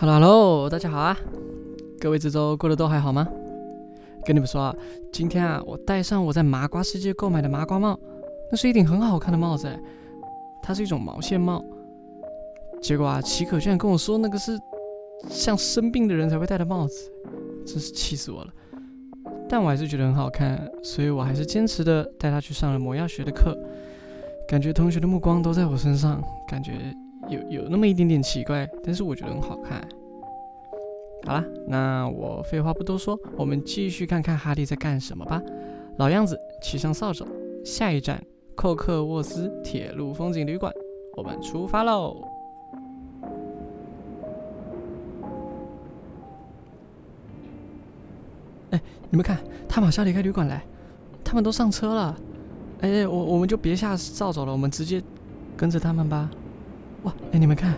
Hello Hello，大家好啊！各位这周过得都还好吗？跟你们说啊，今天啊，我戴上我在麻瓜世界购买的麻瓜帽，那是一顶很好看的帽子，它是一种毛线帽。结果啊，奇可居然跟我说那个是像生病的人才会戴的帽子，真是气死我了。但我还是觉得很好看，所以我还是坚持的带他去上了魔药学的课。感觉同学的目光都在我身上，感觉有有那么一点点奇怪，但是我觉得很好看。好了，那我废话不多说，我们继续看看哈利在干什么吧。老样子，骑上扫帚，下一站，寇克沃斯铁路风景旅馆，我们出发喽！哎，你们看，他马上离开旅馆来，他们都上车了。哎，我我们就别下扫帚了，我们直接跟着他们吧。哇，哎，你们看，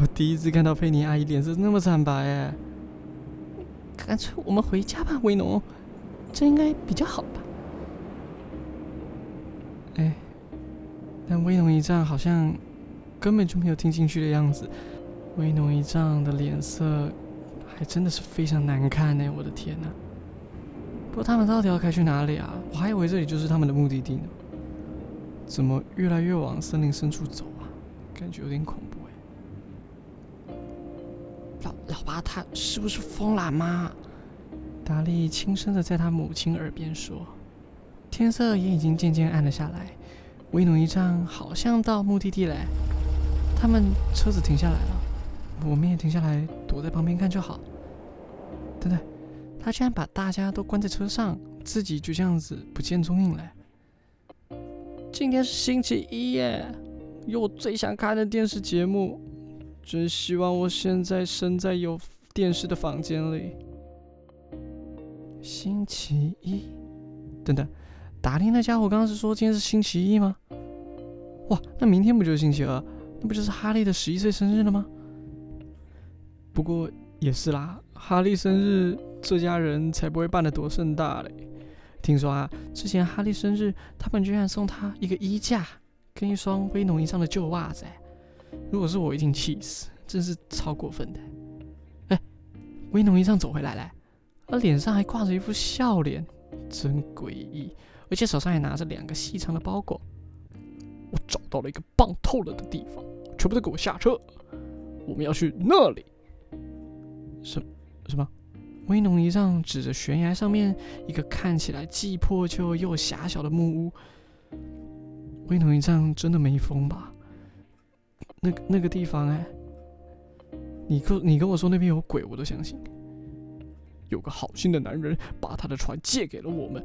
我第一次看到佩妮阿姨脸色那么惨白哎。干脆我们回家吧，威农，这应该比较好吧？哎，但威农一丈好像根本就没有听进去的样子。威农一丈的脸色还真的是非常难看呢，我的天哪！不过他们到底要开去哪里啊？我还以为这里就是他们的目的地呢。怎么越来越往森林深处走啊？感觉有点恐怖。老爸他是不是疯了吗？达利轻声的在他母亲耳边说。天色也已经渐渐暗了下来，威农一丈好像到目的地了。他们车子停下来了，我们也停下来躲在旁边看就好。等等。他竟然把大家都关在车上，自己就这样子不见踪影了。今天是星期一耶，有我最想看的电视节目，真希望我现在身在有电视的房间里。星期一，等等，达利那家伙刚刚是说今天是星期一吗？哇，那明天不就是星期二？那不就是哈利的十一岁生日了吗？不过也是啦，哈利生日。这家人才不会办得多盛大嘞！听说啊，之前哈利生日，他们居然送他一个衣架跟一双威农衣上的旧袜子。如果是我，一定气死，真是超过分的。哎，威农一上走回来了，他脸上还挂着一副笑脸，真诡异，而且手上还拿着两个细长的包裹。我找到了一个棒透了的地方，全部都给我下车，我们要去那里。什什么？威农一丈指着悬崖上面一个看起来既破旧又狭小的木屋。威农一丈真的没疯吧？那那个地方哎，你跟你跟我说那边有鬼，我都相信。有个好心的男人把他的船借给了我们，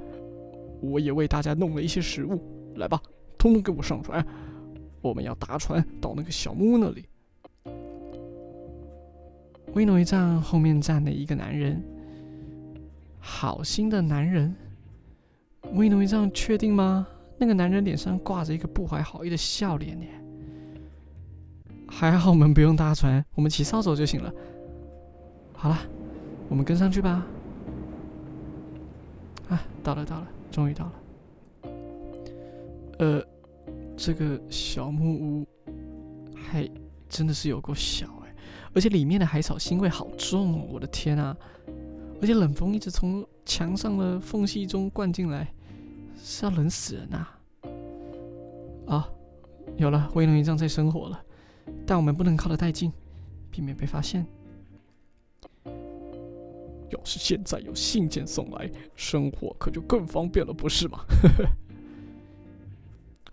我也为大家弄了一些食物。来吧，通通给我上船，我们要搭船到那个小木屋那里。威诺一丈后面站了一个男人，好心的男人。威诺一丈确定吗？那个男人脸上挂着一个不怀好意的笑脸呢。还好我们不用搭船，我们骑扫帚就行了。好了，我们跟上去吧。啊，到了，到了，终于到了。呃，这个小木屋还真的是有够小哎。而且里面的海草腥味好重哦！我的天啊！而且冷风一直从墙上的缝隙中灌进来，是要冷死人啊！啊，有了，威龙一丈在生火了，但我们不能靠得太近，避免被发现。要是现在有信件送来，生活可就更方便了，不是吗？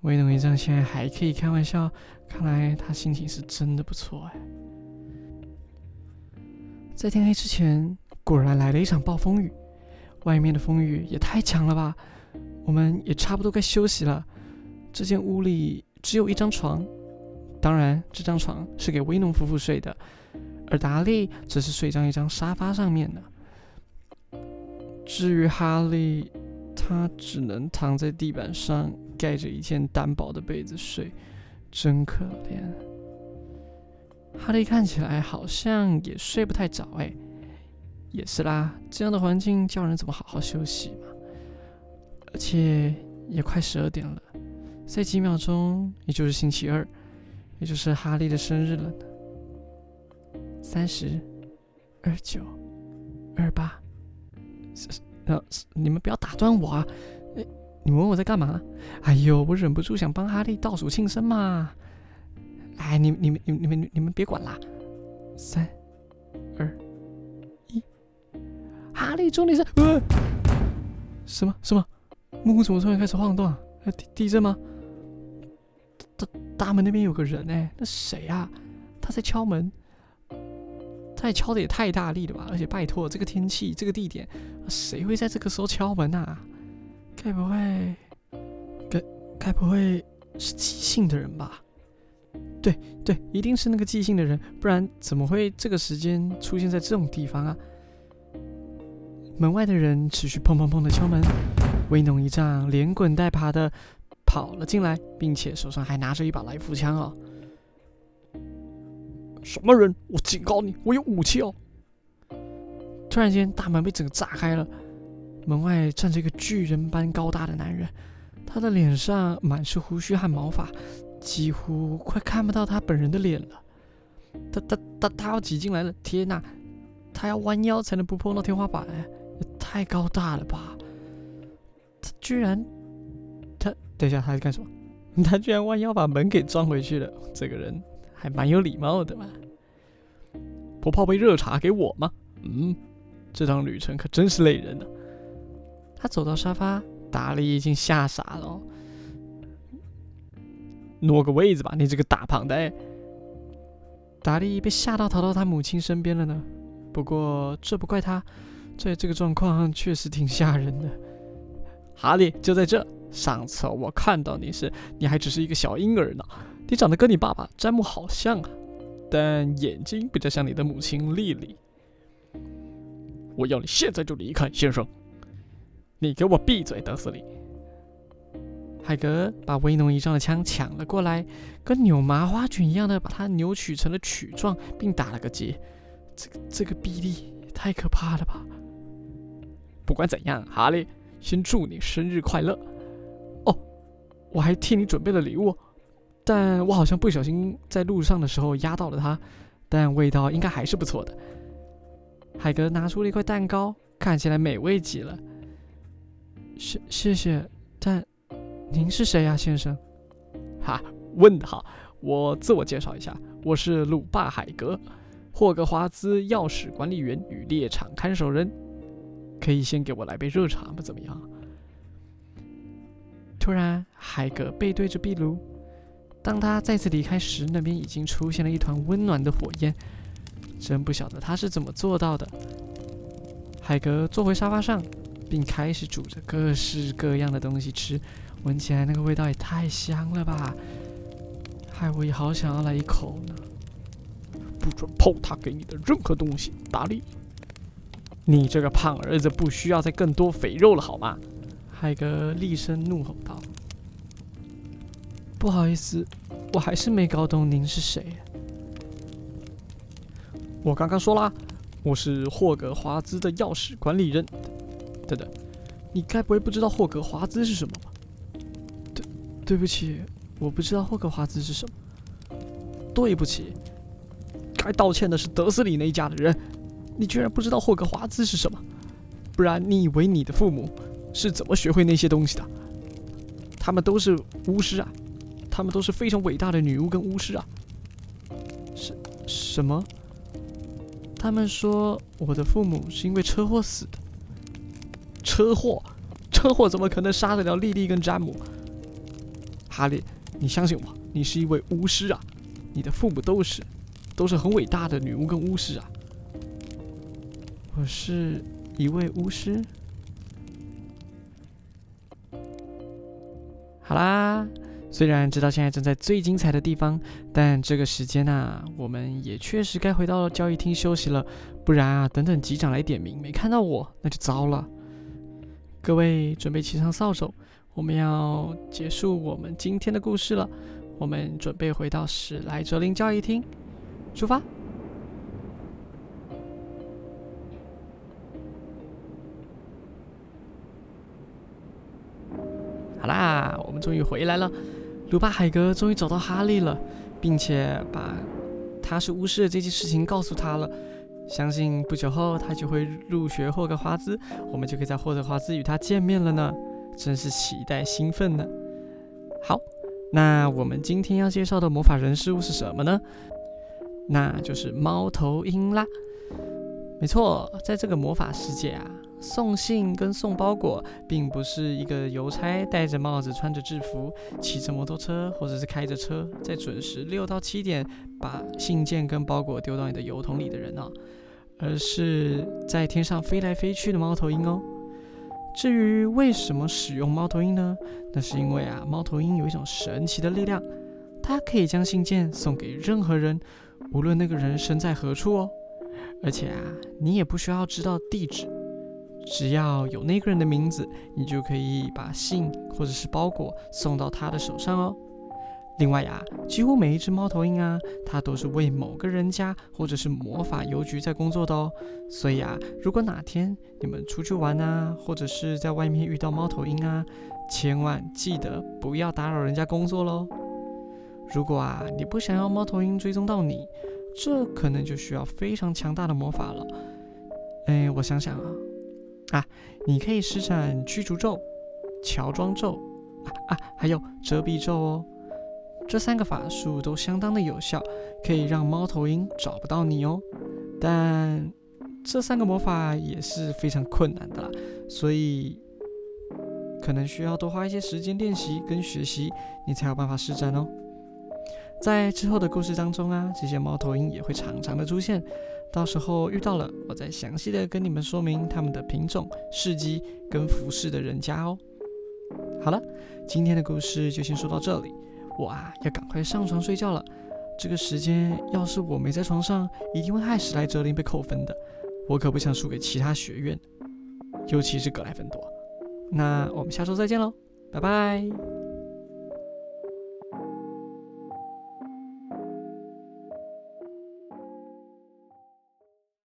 威龙一丈现在还可以开玩笑，看来他心情是真的不错哎。在天黑之前，果然来了一场暴风雨。外面的风雨也太强了吧！我们也差不多该休息了。这间屋里只有一张床，当然这张床是给威农夫妇睡的，而达利则是睡在一张沙发上面的。至于哈利，他只能躺在地板上，盖着一件单薄的被子睡，真可怜。哈利看起来好像也睡不太着，哎，也是啦，这样的环境叫人怎么好好休息嘛？而且也快十二点了，再几秒钟也就是星期二，也就是哈利的生日了呢。三十、二九、二八。呃，你们不要打断我啊！你问我在干嘛？哎呦，我忍不住想帮哈利倒数庆生嘛！哎，你、你们、你、你们、你们别管啦！三、二、一，哈利，祝你生！呃，什么什么？木屋怎么突然开始晃动？地地震吗？大大门那边有个人哎，那谁啊？他在敲门。他也敲的也太大力了吧！而且拜托，这个天气，这个地点，谁会在这个时候敲门啊？该不会，该该不会是寄信的人吧？对对，一定是那个寄信的人，不然怎么会这个时间出现在这种地方啊？门外的人持续砰砰砰的敲门，威农一丈连滚带爬的跑了进来，并且手上还拿着一把来福枪哦。什么人？我警告你，我有武器哦！突然间，大门被整个炸开了，门外站着一个巨人般高大的男人，他的脸上满是胡须和毛发，几乎快看不到他本人的脸了。他他他他要挤进来了！天哪，他要弯腰才能不碰到天花板，也太高大了吧！他居然……等一下，他在干什么？他居然弯腰把门给装回去了！这个人。还蛮有礼貌的嘛，不泡杯热茶给我吗？嗯，这趟旅程可真是累人呢。他走到沙发，达利已经吓傻了。挪个位子吧，你这个大胖呆。达利被吓到逃到他母亲身边了呢。不过这不怪他，在这个状况确实挺吓人的。哈利就在这，上次我看到你时，你还只是一个小婴儿呢。你长得跟你爸爸詹姆好像啊，但眼睛比较像你的母亲莉莉。我要你现在就离开，先生！你给我闭嘴，德斯里！海格把威农仪仗的枪抢了过来，跟扭麻花卷一样的把它扭曲成了曲状，并打了个结。这个这个臂力也太可怕了吧！不管怎样，哈利，先祝你生日快乐！我还替你准备了礼物。但我好像不小心在路上的时候压到了它，但味道应该还是不错的。海格拿出了一块蛋糕，看起来美味极了。谢谢谢，但您是谁呀，先生？哈，问得好！我自我介绍一下，我是鲁霸海格，霍格华兹钥匙管理员与猎场看守人。可以先给我来杯热茶吗？怎么样？突然，海格背对着壁炉。当他再次离开时，那边已经出现了一团温暖的火焰。真不晓得他是怎么做到的。海格坐回沙发上，并开始煮着各式各样的东西吃，闻起来那个味道也太香了吧！害我也好想要来一口呢。不准碰他给你的任何东西，达利！你这个胖儿子不需要再更多肥肉了，好吗？海格厉声怒吼道。不好意思，我还是没搞懂您是谁。我刚刚说啦，我是霍格华兹的钥匙管理人。等等，你该不会不知道霍格华兹是什么吧？对，对不起，我不知道霍格华兹是什么。对不起，该道歉的是德斯里那一家的人。你居然不知道霍格华兹是什么？不然你以为你的父母是怎么学会那些东西的？他们都是巫师啊！他们都是非常伟大的女巫跟巫师啊！什什么？他们说我的父母是因为车祸死的。车祸？车祸怎么可能杀得了莉莉跟詹姆？哈利，你相信我，你是一位巫师啊！你的父母都是，都是很伟大的女巫跟巫师啊！我是一位巫师。好啦。虽然知道现在正在最精彩的地方，但这个时间啊，我们也确实该回到交易厅休息了。不然啊，等等机长来点名，没看到我，那就糟了。各位准备骑上扫帚，我们要结束我们今天的故事了。我们准备回到史莱哲林交易厅，出发。啦，我们终于回来了。鲁巴海格终于找到哈利了，并且把他是巫师的这件事情告诉他了。相信不久后他就会入学霍格华兹，我们就可以在霍格华兹与他见面了呢，真是期待兴奋呢。好，那我们今天要介绍的魔法人事物是什么呢？那就是猫头鹰啦。没错，在这个魔法世界啊，送信跟送包裹，并不是一个邮差戴着帽子、穿着制服、骑着摩托车或者是开着车，在准时六到七点把信件跟包裹丢到你的邮筒里的人啊，而是在天上飞来飞去的猫头鹰哦。至于为什么使用猫头鹰呢？那是因为啊，猫头鹰有一种神奇的力量，它可以将信件送给任何人，无论那个人身在何处哦。而且啊，你也不需要知道地址，只要有那个人的名字，你就可以把信或者是包裹送到他的手上哦。另外呀，几乎每一只猫头鹰啊，它都是为某个人家或者是魔法邮局在工作的哦。所以啊，如果哪天你们出去玩啊，或者是在外面遇到猫头鹰啊，千万记得不要打扰人家工作喽。如果啊，你不想要猫头鹰追踪到你，这可能就需要非常强大的魔法了。哎，我想想啊，啊，你可以施展驱逐咒、乔装咒啊啊，还有遮蔽咒哦。这三个法术都相当的有效，可以让猫头鹰找不到你哦。但这三个魔法也是非常困难的啦，所以可能需要多花一些时间练习跟学习，你才有办法施展哦。在之后的故事当中啊，这些猫头鹰也会常常的出现，到时候遇到了，我再详细的跟你们说明它们的品种、事迹跟服饰的人家哦。好了，今天的故事就先说到这里，我啊要赶快上床睡觉了。这个时间要是我没在床上，一定会害史莱哲林被扣分的。我可不想输给其他学院，尤其是格莱芬多。那我们下周再见喽，拜拜。